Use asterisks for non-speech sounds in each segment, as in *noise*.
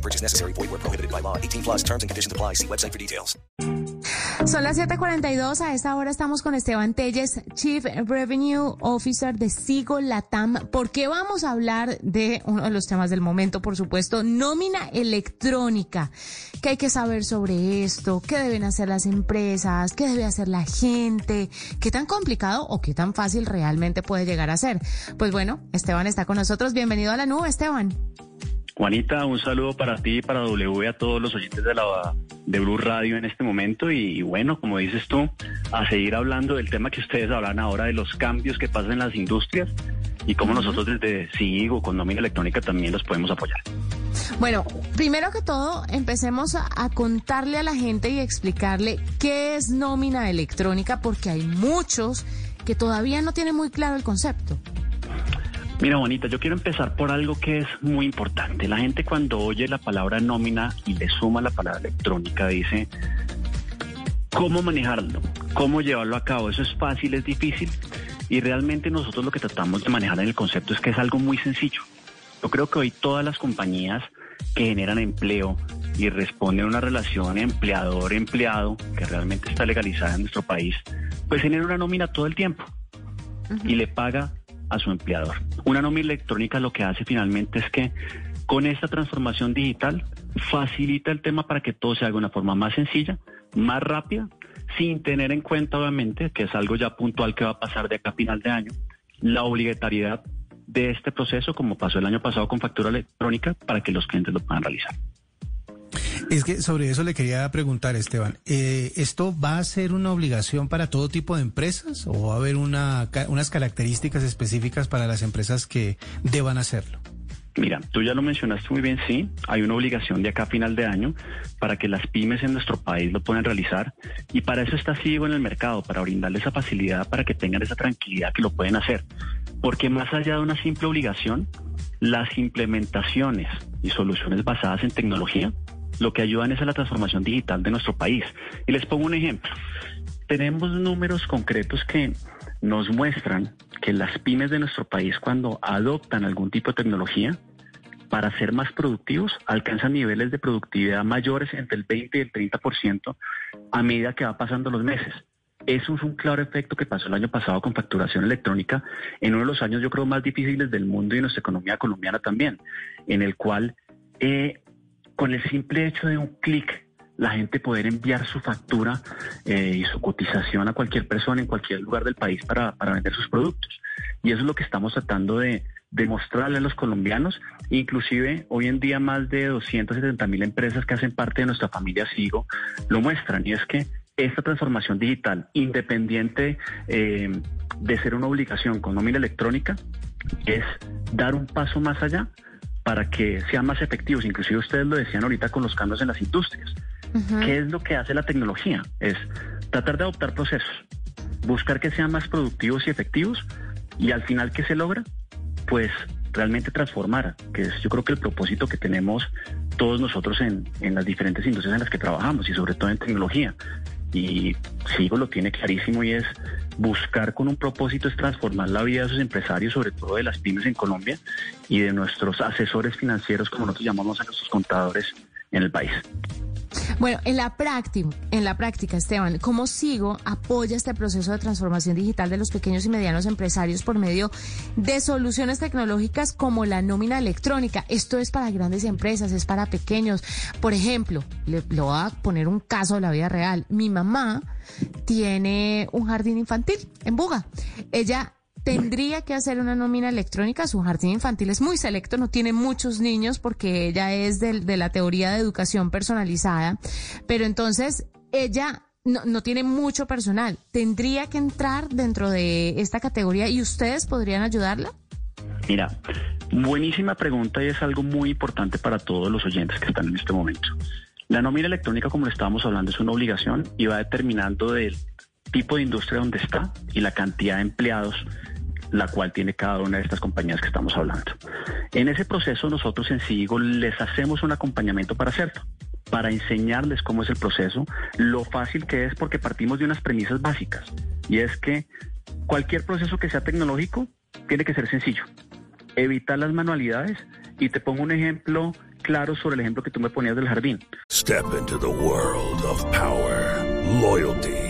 Purchase necessary. Void where prohibited by law. 18 plus terms and conditions apply. See website for details. Son las 7:42. A esta hora estamos con Esteban Telles, Chief Revenue Officer de Sigo Latam. ¿Por qué vamos a hablar de uno de los temas del momento, por supuesto, nómina electrónica? ¿Qué hay que saber sobre esto? ¿Qué deben hacer las empresas? ¿Qué debe hacer la gente? ¿Qué tan complicado o qué tan fácil realmente puede llegar a ser? Pues bueno, Esteban está con nosotros. Bienvenido a la nube, Esteban. Juanita, un saludo para ti y para W, a todos los oyentes de la de Blue Radio en este momento y, bueno, como dices tú, a seguir hablando del tema que ustedes hablan ahora de los cambios que pasan en las industrias y cómo nosotros desde SIGO con nómina electrónica también los podemos apoyar. Bueno, primero que todo, empecemos a, a contarle a la gente y explicarle qué es nómina electrónica porque hay muchos que todavía no tienen muy claro el concepto. Mira, Bonita, yo quiero empezar por algo que es muy importante. La gente cuando oye la palabra nómina y le suma la palabra electrónica dice, ¿cómo manejarlo? ¿Cómo llevarlo a cabo? ¿Eso es fácil? ¿Es difícil? Y realmente nosotros lo que tratamos de manejar en el concepto es que es algo muy sencillo. Yo creo que hoy todas las compañías que generan empleo y responden a una relación empleador-empleado que realmente está legalizada en nuestro país, pues generan una nómina todo el tiempo y le paga a su empleador. Una nómina electrónica lo que hace finalmente es que con esta transformación digital facilita el tema para que todo se haga de una forma más sencilla, más rápida, sin tener en cuenta obviamente, que es algo ya puntual que va a pasar de acá a final de año, la obligatoriedad de este proceso, como pasó el año pasado con factura electrónica, para que los clientes lo puedan realizar. Es que sobre eso le quería preguntar, Esteban. Eh, ¿Esto va a ser una obligación para todo tipo de empresas o va a haber una, unas características específicas para las empresas que deban hacerlo? Mira, tú ya lo mencionaste muy bien, sí, hay una obligación de acá a final de año para que las pymes en nuestro país lo puedan realizar y para eso está SIGO en el mercado, para brindarle esa facilidad, para que tengan esa tranquilidad que lo pueden hacer. Porque más allá de una simple obligación, las implementaciones y soluciones basadas en tecnología lo que ayudan es a la transformación digital de nuestro país. Y les pongo un ejemplo. Tenemos números concretos que nos muestran que las pymes de nuestro país cuando adoptan algún tipo de tecnología, para ser más productivos, alcanzan niveles de productividad mayores entre el 20 y el 30% a medida que va pasando los meses. Eso es un claro efecto que pasó el año pasado con facturación electrónica en uno de los años yo creo más difíciles del mundo y de nuestra economía colombiana también, en el cual eh, con el simple hecho de un clic, la gente poder enviar su factura eh, y su cotización a cualquier persona en cualquier lugar del país para, para vender sus productos. Y eso es lo que estamos tratando de demostrarle a los colombianos, inclusive hoy en día más de 270 mil empresas que hacen parte de nuestra familia SIGO lo muestran, y es que esta transformación digital, independiente eh, de ser una obligación con nómina electrónica, es dar un paso más allá para que sean más efectivos. Inclusive ustedes lo decían ahorita con los cambios en las industrias. ¿Qué es lo que hace la tecnología? Es tratar de adoptar procesos, buscar que sean más productivos y efectivos y al final, ¿qué se logra? Pues realmente transformar, que es yo creo que el propósito que tenemos todos nosotros en, en las diferentes industrias en las que trabajamos y sobre todo en tecnología. Y Sigo lo tiene clarísimo y es buscar con un propósito es transformar la vida de sus empresarios, sobre todo de las pymes en Colombia y de nuestros asesores financieros, como nosotros llamamos a nuestros contadores en el país. Bueno, en la práctica, en la práctica, Esteban, ¿cómo sigo apoya este proceso de transformación digital de los pequeños y medianos empresarios por medio de soluciones tecnológicas como la nómina electrónica? Esto es para grandes empresas, es para pequeños. Por ejemplo, le, le voy a poner un caso de la vida real. Mi mamá tiene un jardín infantil en Buga. Ella tendría que hacer una nómina electrónica. Su jardín infantil es muy selecto, no tiene muchos niños porque ella es de, la teoría de educación personalizada. Pero entonces ella no, no, tiene mucho personal. ¿Tendría que entrar dentro de esta categoría y ustedes podrían ayudarla? Mira, buenísima pregunta y es algo muy importante para todos los oyentes que están en este momento. La nómina electrónica, como lo estábamos hablando, es una obligación y va determinando del tipo de industria donde está y la cantidad de empleados la cual tiene cada una de estas compañías que estamos hablando. En ese proceso nosotros en Sigo les hacemos un acompañamiento para hacerlo, para enseñarles cómo es el proceso, lo fácil que es porque partimos de unas premisas básicas y es que cualquier proceso que sea tecnológico tiene que ser sencillo, evitar las manualidades y te pongo un ejemplo claro sobre el ejemplo que tú me ponías del jardín. Step into the world of power, loyalty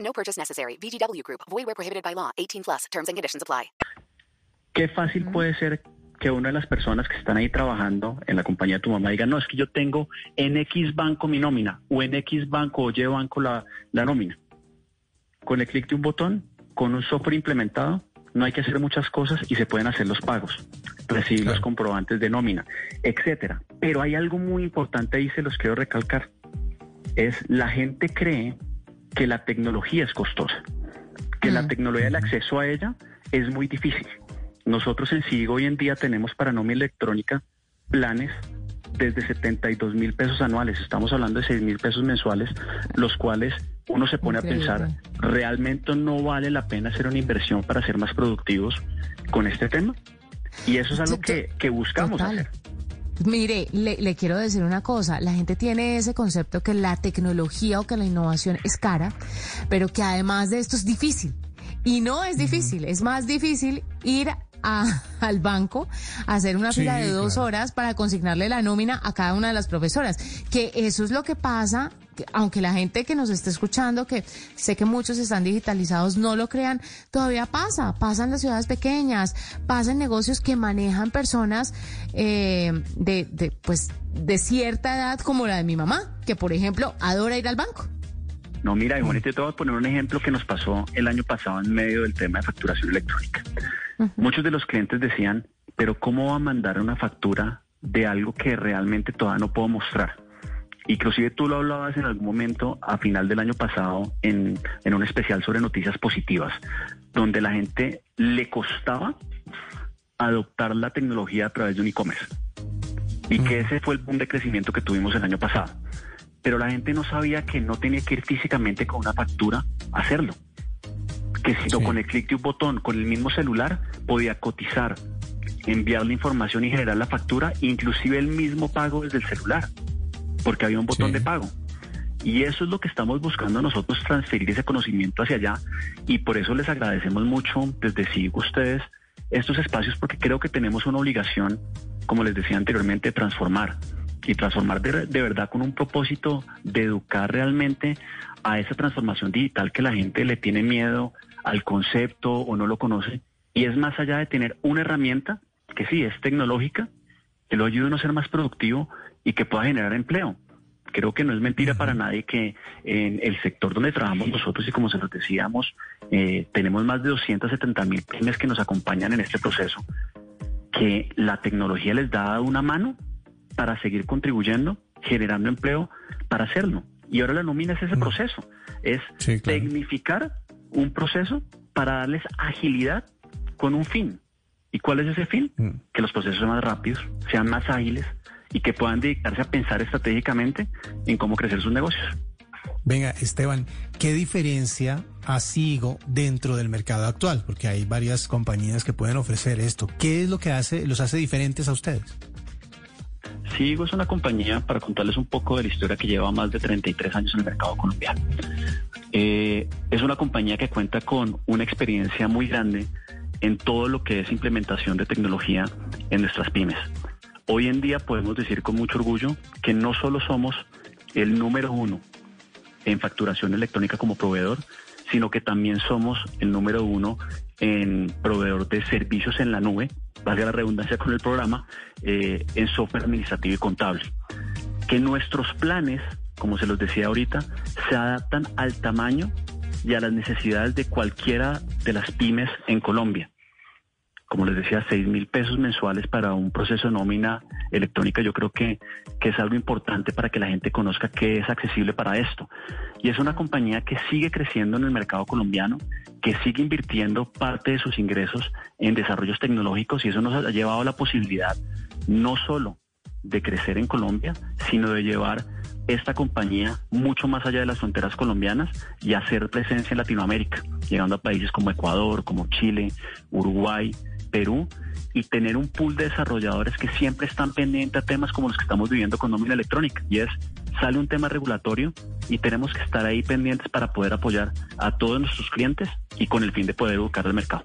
No purchase necessary. VGW Group. Void where prohibited by law. 18 plus. Terms and conditions apply. Qué fácil puede ser que una de las personas que están ahí trabajando en la compañía de tu mamá diga, no, es que yo tengo en X banco mi nómina, o en X banco o Y banco la, la nómina. Con el clic de un botón, con un software implementado, no hay que hacer muchas cosas y se pueden hacer los pagos, recibir los comprobantes de nómina, etcétera. Pero hay algo muy importante ahí, se los quiero recalcar. Es la gente cree que la tecnología es costosa, que la tecnología, el acceso a ella es muy difícil. Nosotros en SIGO hoy en día tenemos para nómina electrónica planes desde 72 mil pesos anuales, estamos hablando de 6 mil pesos mensuales, los cuales uno se pone Increíble. a pensar, ¿realmente no vale la pena hacer una inversión para ser más productivos con este tema? Y eso es algo que, que buscamos Total. hacer. Mire, le, le quiero decir una cosa, la gente tiene ese concepto que la tecnología o que la innovación es cara, pero que además de esto es difícil. Y no es difícil, es más difícil ir a- *laughs* al banco a hacer una Sí, fila de dos claro. horas para consignarle la nómina a cada una de las profesoras. Que eso es lo que pasa, aunque la gente que nos esté escuchando, que sé que muchos están digitalizados, no lo crean, todavía pasa, pasa en las ciudades pequeñas, pasa en negocios que manejan personas eh, de, de, pues, de cierta edad como la de mi mamá, que por ejemplo adora ir al banco. No, mira, y Juanita, te voy a poner un ejemplo que nos pasó el año pasado en medio del tema de facturación electrónica. Muchos de los clientes decían, pero ¿cómo va a mandar una factura de algo que realmente todavía no puedo mostrar? Inclusive tú lo hablabas en algún momento a final del año pasado en, en un especial sobre noticias positivas, donde la gente le costaba adoptar la tecnología a través de un e-commerce. Y que ese fue el boom de crecimiento que tuvimos el año pasado. Pero la gente no sabía que no tenía que ir físicamente con una factura a hacerlo. Que sino Sí. con el clic de un botón, con el mismo celular, podía cotizar, enviar la información y generar la factura, inclusive el mismo pago desde el celular, porque había un botón Sí. de pago. Y eso es lo que estamos buscando nosotros, transferir ese conocimiento hacia allá. Y por eso les agradecemos mucho desde SIGO ustedes estos espacios, porque creo que tenemos una obligación, como les decía anteriormente, de transformar. Y transformar de, de verdad con un propósito de educar realmente a esa transformación digital que la gente le tiene miedo al concepto o no lo conoce. Y es más allá de tener una herramienta que sí es tecnológica, que lo ayude a uno a ser más productivo y que pueda generar empleo. Creo que no es mentira para nadie que en el sector donde trabajamos nosotros y como se los decíamos, eh, tenemos más de 270 mil pymes que nos acompañan en este proceso, que la tecnología les da una mano para seguir contribuyendo, generando empleo, para hacerlo. Y ahora la nómina es ese proceso, es Sí, claro. tecnificar un proceso para darles agilidad con un fin. ¿Y cuál es ese fin? Mm. Que los procesos sean más rápidos, sean más ágiles y que puedan dedicarse a pensar estratégicamente en cómo crecer sus negocios. Venga, Esteban, ¿qué diferencia ha Sigo dentro del mercado actual? Porque hay varias compañías que pueden ofrecer esto. ¿Qué es lo que hace, los hace diferentes a ustedes? Sigo es una compañía, para contarles un poco de la historia que lleva más de 33 años en el mercado colombiano. Eh, es una compañía que cuenta con una experiencia muy grande en todo lo que es implementación de tecnología en nuestras pymes. Hoy en día podemos decir con mucho orgullo que no solo somos el número uno en facturación electrónica como proveedor, sino que también somos el número uno en proveedor de servicios en la nube, valga la redundancia con el programa, eh, en software administrativo y contable. Que nuestros planes, como se los decía ahorita, se adaptan al tamaño y a las necesidades de cualquiera de las pymes en Colombia. Como les decía, 6 mil pesos mensuales para un proceso de nómina electrónica, yo creo que, que es algo importante para que la gente conozca que es accesible para esto. Y es una compañía que sigue creciendo en el mercado colombiano, que sigue invirtiendo parte de sus ingresos en desarrollos tecnológicos y eso nos ha llevado a la posibilidad no solo de crecer en Colombia, sino de llevar esta compañía mucho más allá de las fronteras colombianas y hacer presencia en Latinoamérica, llegando a países como Ecuador, como Chile, Uruguay, Perú y tener un pool de desarrolladores que siempre están pendientes a temas como los que estamos viviendo con nómina electrónica. Y es, sale un tema regulatorio y tenemos que estar ahí pendientes para poder apoyar a todos nuestros clientes y con el fin de poder educar al mercado.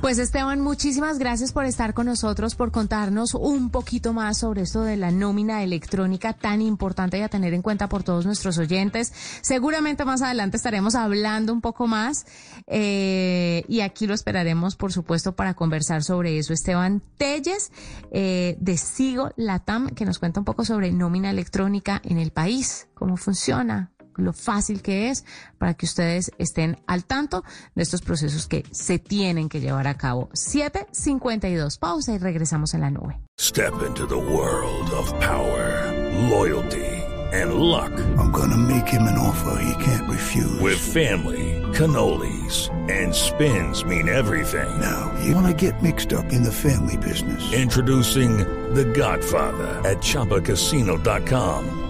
Pues Esteban, muchísimas gracias por estar con nosotros, por contarnos un poquito más sobre esto de la nómina electrónica tan importante y a tener en cuenta por todos nuestros oyentes. Seguramente más adelante estaremos hablando un poco más eh, y aquí lo esperaremos, por supuesto, para conversar sobre eso. Esteban Telles eh, de Sigo Latam, que nos cuenta un poco sobre nómina electrónica en el país, cómo funciona, lo fácil que es para que ustedes estén al tanto de estos procesos que se tienen que llevar a cabo. 752, pausa y regresamos en la nube. Step into the world of power, loyalty, and luck. I'm gonna make him an offer he can't refuse. With family, cannolis, and spins mean everything. Now, you wanna get mixed up in the family business. Introducing The Godfather at ChumbaCasino.com.